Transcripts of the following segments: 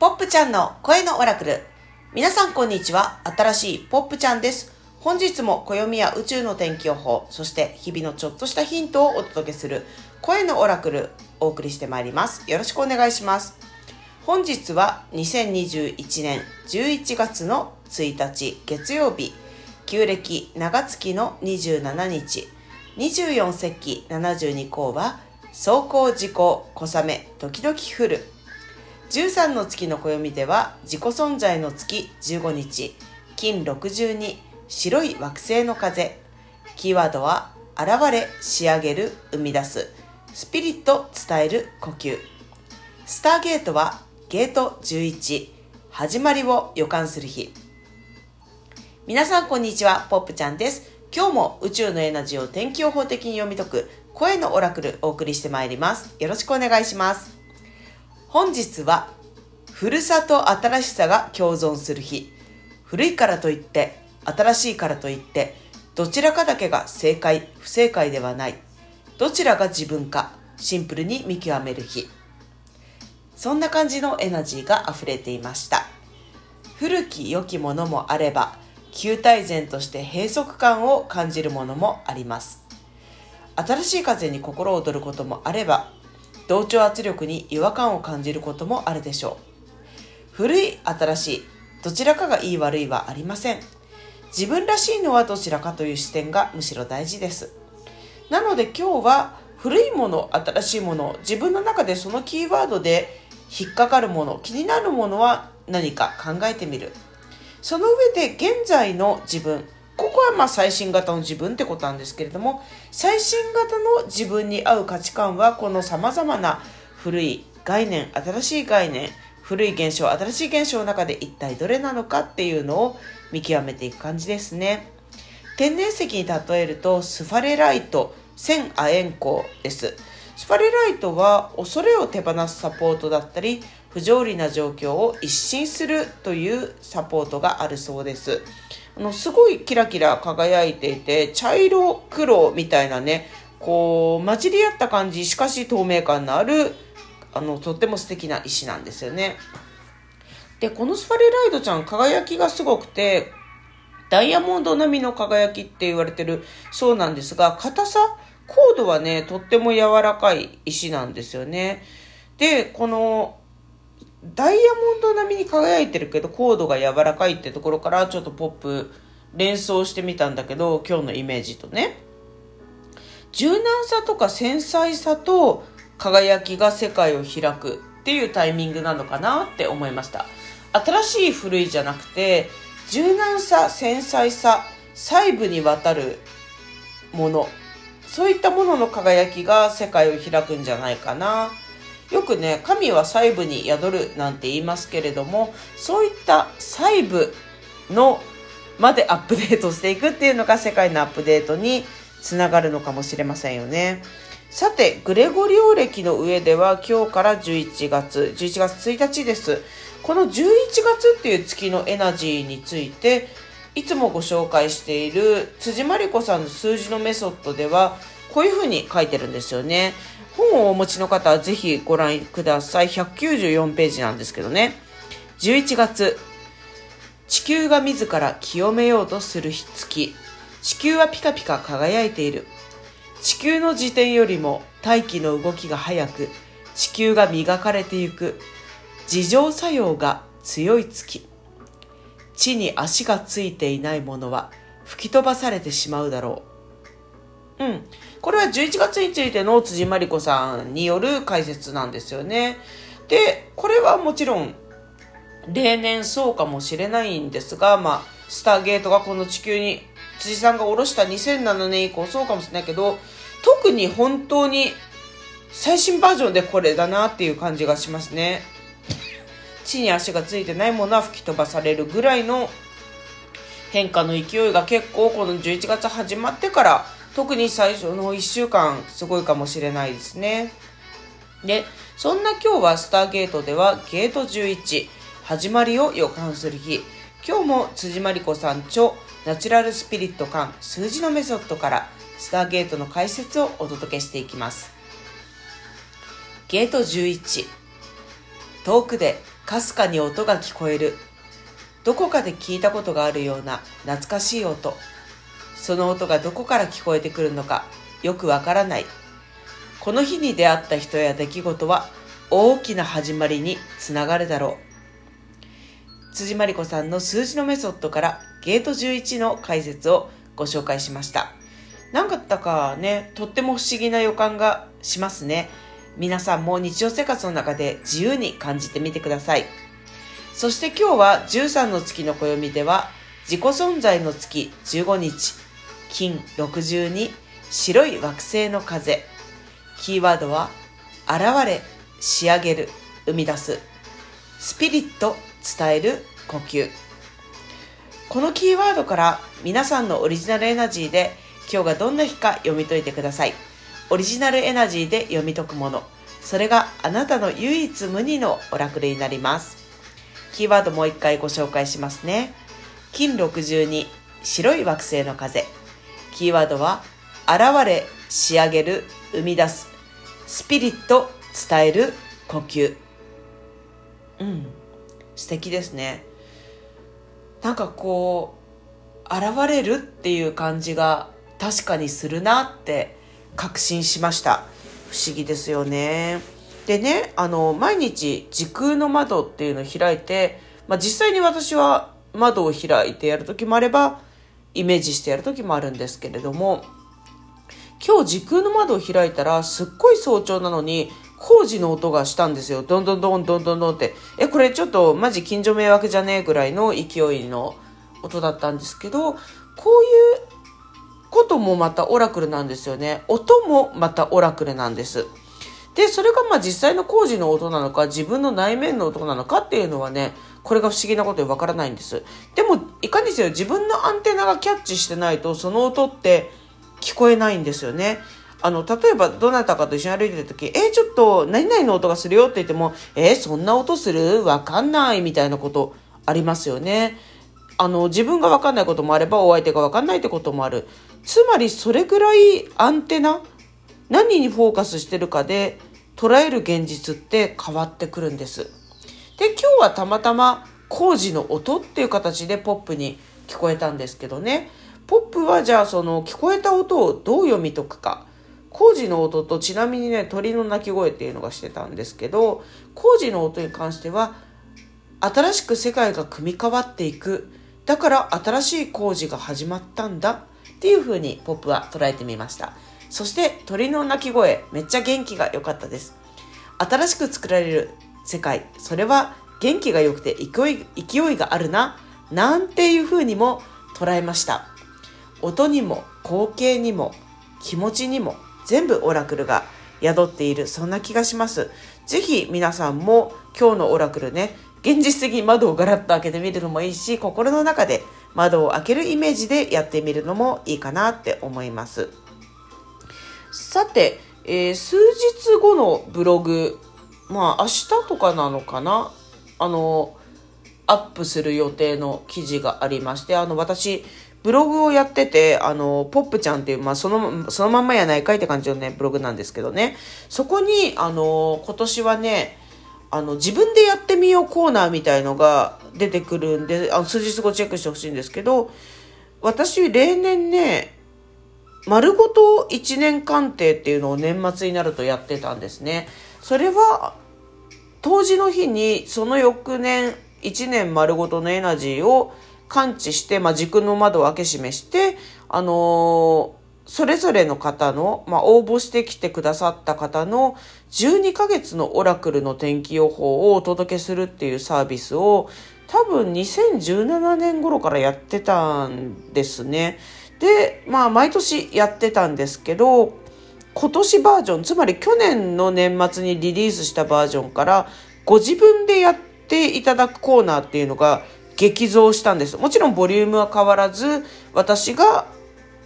ポップちゃんの声のオラクル。皆さんこんにちは。新しいポップちゃんです。本日も暦や宇宙の天気予報、そして日々のちょっとしたヒントをお届けする声のオラクルお送りしてまいります。よろしくお願いします。本日は2021年11月の1日月曜日、旧暦長月の27日、24節気72項は、走行時効小雨時々降る13の月の暦では自己存在の月15日。金62白い惑星の風。キーワードは現れ仕上げる生み出す。スピリット伝える呼吸。スターゲートはゲート11始まりを予感する日。皆さんこんにちはポップちゃんです。今日も宇宙のエナジーを天気予報的に読み解く声のオラクルお送りしてまいります。よろしくお願いします。本日は、ふるさと新しさが共存する日。古いからといって、新しいからといって、どちらかだけが正解、不正解ではない。どちらが自分か、シンプルに見極める日。そんな感じのエナジーが溢れていました。古き良きものもあれば、旧体前として閉塞感を感じるものもあります。新しい風に心躍ることもあれば、同調圧力に違和感を感じることもあるでしょう。古い、新しい、どちらかがいい悪いはありません。自分らしいのはどちらかという視点がむしろ大事です。なので今日は古いもの、新しいもの、自分の中でそのキーワードで引っかかるもの、気になるものは何か考えてみる。その上で現在の自分、ここはまあ最新型の自分ってことなんですけれども最新型の自分に合う価値観はこのさまざまな古い概念新しい概念古い現象新しい現象の中で一体どれなのかっていうのを見極めていく感じですね。天然石に例えるとスファレライト千亜鉛光です。スファレライトは恐れを手放すサポートだったり不条理な状況を一新するというサポートがあるそうです。あのすごいキラキラ輝いていて茶色黒みたいなねこう混じり合った感じしかし透明感のあるあのとっても素敵な石なんですよね。でこのスファレライトちゃん輝きがすごくてダイヤモンド並みの輝きって言われてるそうなんですが硬さコードはねとっても柔らかい石なんですよね。でこのダイヤモンド並みに輝いてるけどコードが柔らかいってところからちょっとポップ連想してみたんだけど今日のイメージとね。柔軟さとか繊細さと輝きが世界を開くっていうタイミングなのかなって思いました。新しい古いじゃなくて柔軟さ繊細さ細部にわたるもの。そういったものの輝きが世界を開くんじゃないかな。よくね、神は細部に宿るなんて言いますけれども、そういった細部のまでアップデートしていくっていうのが世界のアップデートにつながるのかもしれませんよね。さて、グレゴリオ暦の上では今日から11月、11月1日です。この11月っていう月のエナジーについて、いつもご紹介している辻真理子さんの数字のメソッドでは、こういうふうに書いてるんですよね。本をお持ちの方はぜひご覧ください。194ページなんですけどね。11月、地球が自ら清めようとする月。地球はピカピカ輝いている。地球の時点よりも大気の動きが速く、地球が磨かれてゆく。自浄作用が強い月。地に足がついていないものは吹き飛ばされてしまうだろう。うん。これは11月についての辻真理子さんによる解説なんですよね。で、これはもちろん例年そうかもしれないんですが、まあ、スターゲートがこの地球に辻さんが下ろした2007年以降そうかもしれないけど、特に本当に最新バージョンでこれだなっていう感じがしますね。地に足がついてないものは吹き飛ばされるぐらいの変化の勢いが結構この11月始まってから特に最初の1週間すごいかもしれないですね。で、そんな今日はスターゲートではゲート11始まりを予感する日。今日も辻真理子さん著ナチュラルスピリット感数字のメソッドからスターゲートの解説をお届けしていきます。ゲート11遠くでかすかに音が聞こえる。どこかで聞いたことがあるような懐かしい音。その音がどこから聞こえてくるのかよくわからない。この日に出会った人や出来事は大きな始まりにつながるだろう。辻真理子さんの数字のメソッドからゲート11の解説をご紹介しました。なんかったかね、とっても不思議な予感がしますね。皆さんも日常生活の中で自由に感じてみてください。そして今日は13の月の暦では自己存在の月15日、金62、白い惑星の風。キーワードは現れ、仕上げる、生み出す。スピリット、伝える、呼吸。このキーワードから皆さんのオリジナルエナジーで今日がどんな日か読み解いてください。オリジナルエナジーで読み解くもの。それがあなたの唯一無二のオラクルになります。キーワードもう一回ご紹介しますね。金62、白い惑星の風。キーワードは、現れ、仕上げる、生み出す。スピリット、伝える、呼吸。うん。素敵ですね。なんかこう、現れるっていう感じが確かにするなって確信しました不思議ですよねでねあの毎日時空の窓っていうのを開いて、まあ、実際に私は窓を開いてやる時もあればイメージしてやる時もあるんですけれども今日時空の窓を開いたらすっごい早朝なのに工事の音がしたんですよ。どんどんどんどんどんどんって。え、これちょっとマジ近所迷惑じゃねえぐらいの勢いの音だったんですけど、こういうこともまたオラクルなんですよね。音もまたオラクルなんです。で、それがまあ実際の工事の音なのか、自分の内面の音なのかっていうのはね、これが不思議なことでわからないんです。でも、いかにせよ自分のアンテナがキャッチしてないと、その音って聞こえないんですよね。あの、例えばどなたかと一緒に歩いてる時、えー、ちょっと何々の音がするよって言っても、えー、そんな音する？わかんないみたいなことありますよね。あの、自分がわかんないこともあれば、お相手がわかんないってこともある。つまり、それぐらいアンテナ、何にフォーカスしてるかで、捉える現実って変わってくるんです。で、今日はたまたま工事の音っていう形でポップに聞こえたんですけどね。ポップはじゃあその聞こえた音をどう読み解くか。工事の音とちなみにね、鳥の鳴き声っていうのがしてたんですけど、工事の音に関しては、新しく世界が組み替わっていく。だから新しい工事が始まったんだっていう風にポップは捉えてみました。そして鳥の鳴き声、めっちゃ元気が良かったです。新しく作られる世界、それは元気が良くて勢い勢いがあるな、なんていう風にも捉えました。音にも光景にも気持ちにも全部オラクルが宿っている、そんな気がします。ぜひ皆さんも今日のオラクルね、現実的に窓をガラッと開けてみるのもいいし、心の中で窓を開けるイメージでやってみるのもいいかなって思います。さて、えー、数日後のブログ、まあ明日とかなのかな？あの、アップする予定の記事がありまして、あの私、ブログをやってて、あの、ポップちゃんっていう、まあ、その、そのまんまやないかいって感じのね、ブログなんですけどね。そこに、あの、今年はね、あの、自分でやってみようコーナーみたいのが出てくるんで、あの、数日後チェックしてほしいんですけど、私、例年ね、丸ごと1年鑑定っていうのを年末になるとやってたんですね。それは、当時の日に、その翌年、1年丸ごとのエナジーを感知して、まあ、軸の窓を開け閉めして、あのーそれぞれの方の、まあ、応募してきてくださった方の12ヶ月のオラクルの天気予報をお届けするっていうサービスを多分2017年頃からやってたんですね。で、まあ毎年やってたんですけど、今年バージョン、つまり去年の年末にリリースしたバージョンからご自分でやっていただくコーナーっていうのが激増したんです。もちろんボリュームは変わらず、私が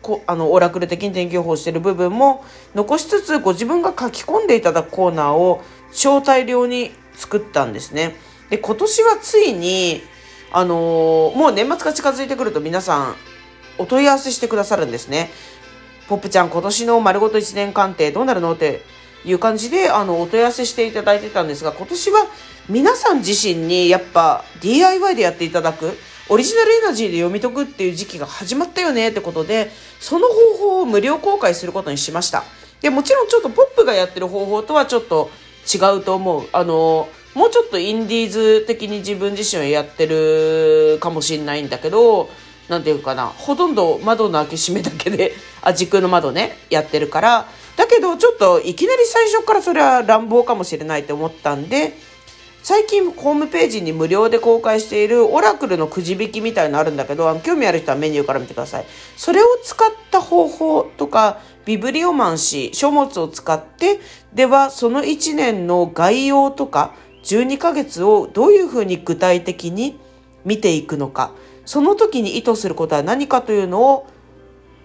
こあのオラクル的に天気予報してる部分も残しつつご自分が書き込んでいただくコーナーを超大量に作ったんですね。で今年はついにあのー、もう年末が近づいてくると皆さんお問い合わせしてくださるんですね。ポップちゃん今年の丸ごと1年鑑定どうなるのっていう感じで、あの、お問い合わせしていただいてたんですが、今年は皆さん自身にやっぱ DIY でやっていただく、オリジナルエナジーで読み解くっていう時期が始まったよねってことで、その方法を無料公開することにしました。で、もちろんちょっとポップがやってる方法とはちょっと違うと思う。あの、もうちょっとインディーズ的に自分自身はやってるかもしれないんだけど、なんていうかな、ほとんど窓の開け閉めだけで、あ、時空の窓ね、やってるから、だけどちょっといきなり最初からそれは乱暴かもしれないと思ったんで、最近ホームページに無料で公開しているオラクルのくじ引きみたいのあるんだけど、あの興味ある人はメニューから見てください。それを使った方法とか、ビブリオマンシー、書物を使って、ではその1年の概要とか、12ヶ月をどういうふうに具体的に見ていくのか、その時に意図することは何かというのを、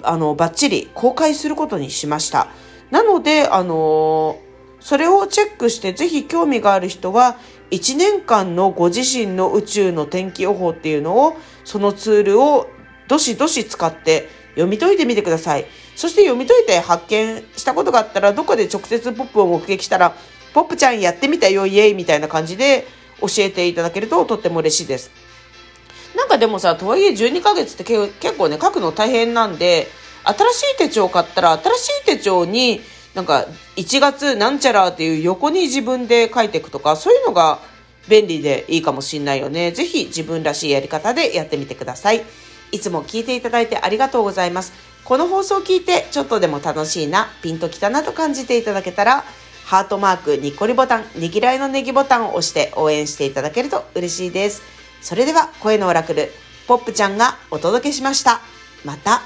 あの、バッチリ公開することにしました。なので、あのそれをチェックしてぜひ興味がある人は1年間のご自身の宇宙の天気予報っていうのをそのツールをどしどし使って読み解いてみてください。そして読み解いて発見したことがあったらどこで直接ポップを目撃したらポップちゃんやってみたよイエイみたいな感じで教えていただけるととっても嬉しいです。なんかでもさ、とはいえ12ヶ月って結構ね、書くの大変なんで、新しい手帳買ったら新しい手帳になんか1月なんちゃらっていう横に自分で書いていくとか、そういうのが便利でいいかもしんないよね。ぜひ自分らしいやり方でやってみてください。いつも聞いていただいてありがとうございます。この放送を聞いてちょっとでも楽しいな、ピンときたなと感じていただけたら、ハートマーク、にっこりボタン、ねぎらいのネギボタンを押して応援していただけると嬉しいです。それでは声のオラクル、ポップちゃんがお届けしました。また。